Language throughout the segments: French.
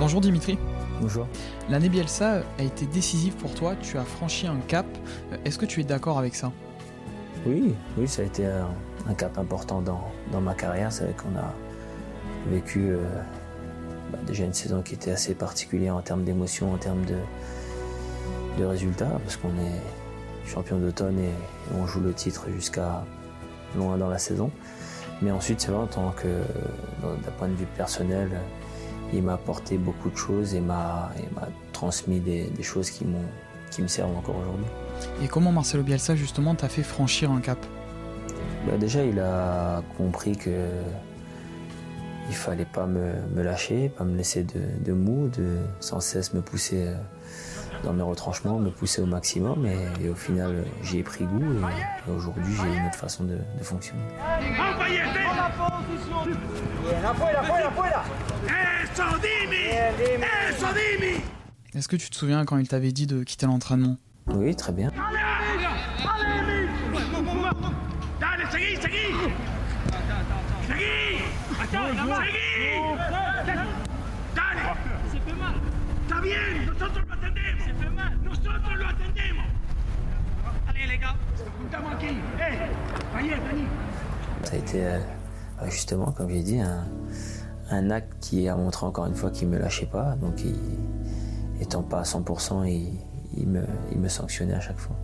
Bonjour Dimitri. Bonjour. L'année Bielsa a été décisive pour toi, tu as franchi un cap. Est-ce que tu es d'accord avec ça? Oui, oui, ça a été un, cap important dans, ma carrière. C'est vrai qu'on a vécu euh, bah, déjà une saison qui était assez particulière en termes d'émotion, en termes de, de résultats, parce qu'on est champion d'automne et, on joue le titre jusqu'à loin dans la saison. Mais ensuite, c'est vrai, en tant que, d'un point de vue personnel, il m'a apporté beaucoup de choses et m'a transmis des, choses qui, qui me servent encore aujourd'hui. Et comment Marcelo Bielsa justement t'a fait franchir un cap? Bah, Déjà il a compris que il fallait pas me, lâcher, pas me laisser de, mou, de sans cesse me pousser euh, dans mes retranchements, me pousser au maximum et, au final j'y ai pris goût et, aujourd'hui j'ai une autre façon de, de fonctionner. Est-ce que tu te souviens quand il t'avait dit de quitter l'entraînement Oui, très bien. Ça a été euh, justement, comme j'ai dit, un, un acte qui a montré encore une fois qu'il ne me lâchait pas. Donc, il, étant pas à 100%, il, il, me, il me sanctionnait à chaque fois.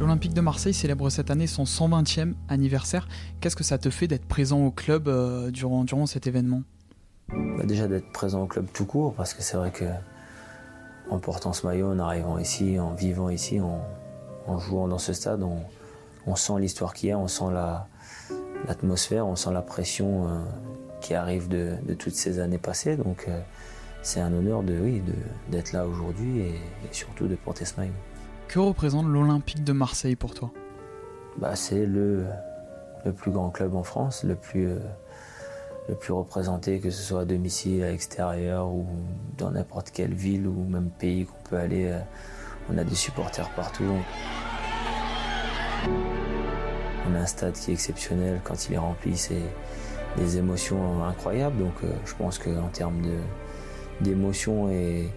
L'Olympique de Marseille célèbre cette année son 120e anniversaire. Qu'est-ce que ça te fait d'être présent au club euh, durant, durant cet événement? Bah Déjà d'être présent au club tout court, parce que c'est vrai que en portant ce maillot, en arrivant ici, en vivant ici, en, jouant dans ce stade, on, on sent l'histoire qu'il y a, on sent l'atmosphère, on sent la pression euh, qui arrive de, toutes ces années passées. Donc euh, c'est un honneur de oui d'être là aujourd'hui et, surtout de porter ce maillot. Que représente l'Olympique de Marseille pour toi? Bah, C'est le, le plus grand club en France, le plus, euh, le plus représenté, que ce soit à domicile, à l'extérieur ou dans n'importe quelle ville ou même pays qu'on peut aller. on a des supporters partout. On a un stade qui est exceptionnel quand il est rempli, c'est des émotions incroyables. Donc euh, je pense qu'en termes d'émotions et,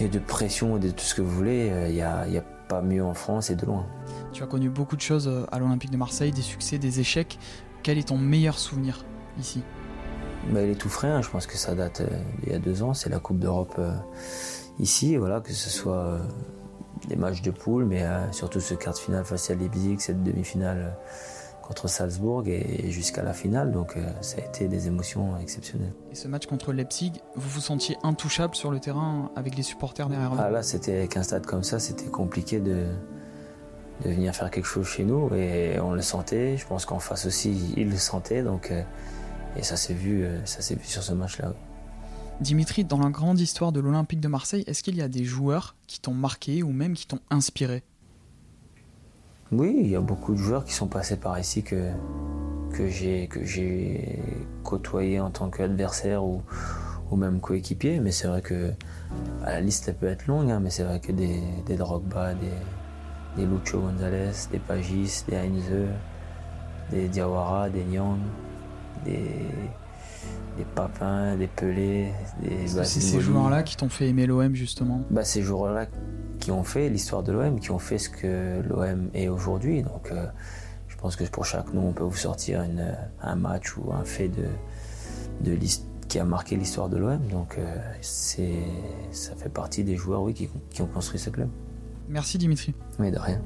de pression et de tout ce que vous voulez, il n'y a, a, pas mieux en France et de loin. Tu as connu beaucoup de choses euh, à l'Olympique de Marseille, des succès, des échecs. Quel est ton meilleur souvenir? Ici bah, Il est tout frais, hein. je pense que ça date euh, il y a deux ans, c'est la Coupe d'Europe ici, voilà, que ce soit des matchs de poule, mais euh, surtout ce quart de finale face à Leipzig, cette demi-finale euh, contre Salzbourg et, jusqu'à la finale. Donc euh, ça a été des émotions exceptionnelles. Et ce match contre Leipzig, vous vous sentiez intouchable sur le terrain avec les supporters derrière vous? Ah là, c'était avec un stade comme ça, c'était compliqué de, de venir faire quelque chose chez nous et on le sentait. Je pense qu'en face aussi, ils le sentaient. Donc, et ça s'est vu, ça s'est vu sur ce match-là. Dimitri, dans la grande histoire de l'Olympique de Marseille, est-ce qu'il y a des joueurs qui t'ont marqué ou même qui t'ont inspiré? Oui, il y a beaucoup de joueurs qui sont passés par ici que, que j'ai côtoyé en tant qu'adversaire ou, ou même coéquipier. Mais c'est vrai que la liste elle peut être longue, hein, mais c'est vrai que des, des Drogba, des, des Lucho González, des Pagis, des Heinze, des Diawara, des Nyang, des des Papins, des Pelés, des. c'est ces joueurs-là qui t'ont fait aimer l'OM justement? Bah, Ces joueurs-là qui ont fait l'histoire de l'OM, qui ont fait ce que l'OM est aujourd'hui. Donc euh, je pense que pour chaque nom, on peut vous sortir une, un match ou un fait de, de qui a marqué l'histoire de l'OM. Donc euh, c'est, ça fait partie des joueurs oui, qui, qui ont construit ce club. Merci Dimitri. Mais de rien.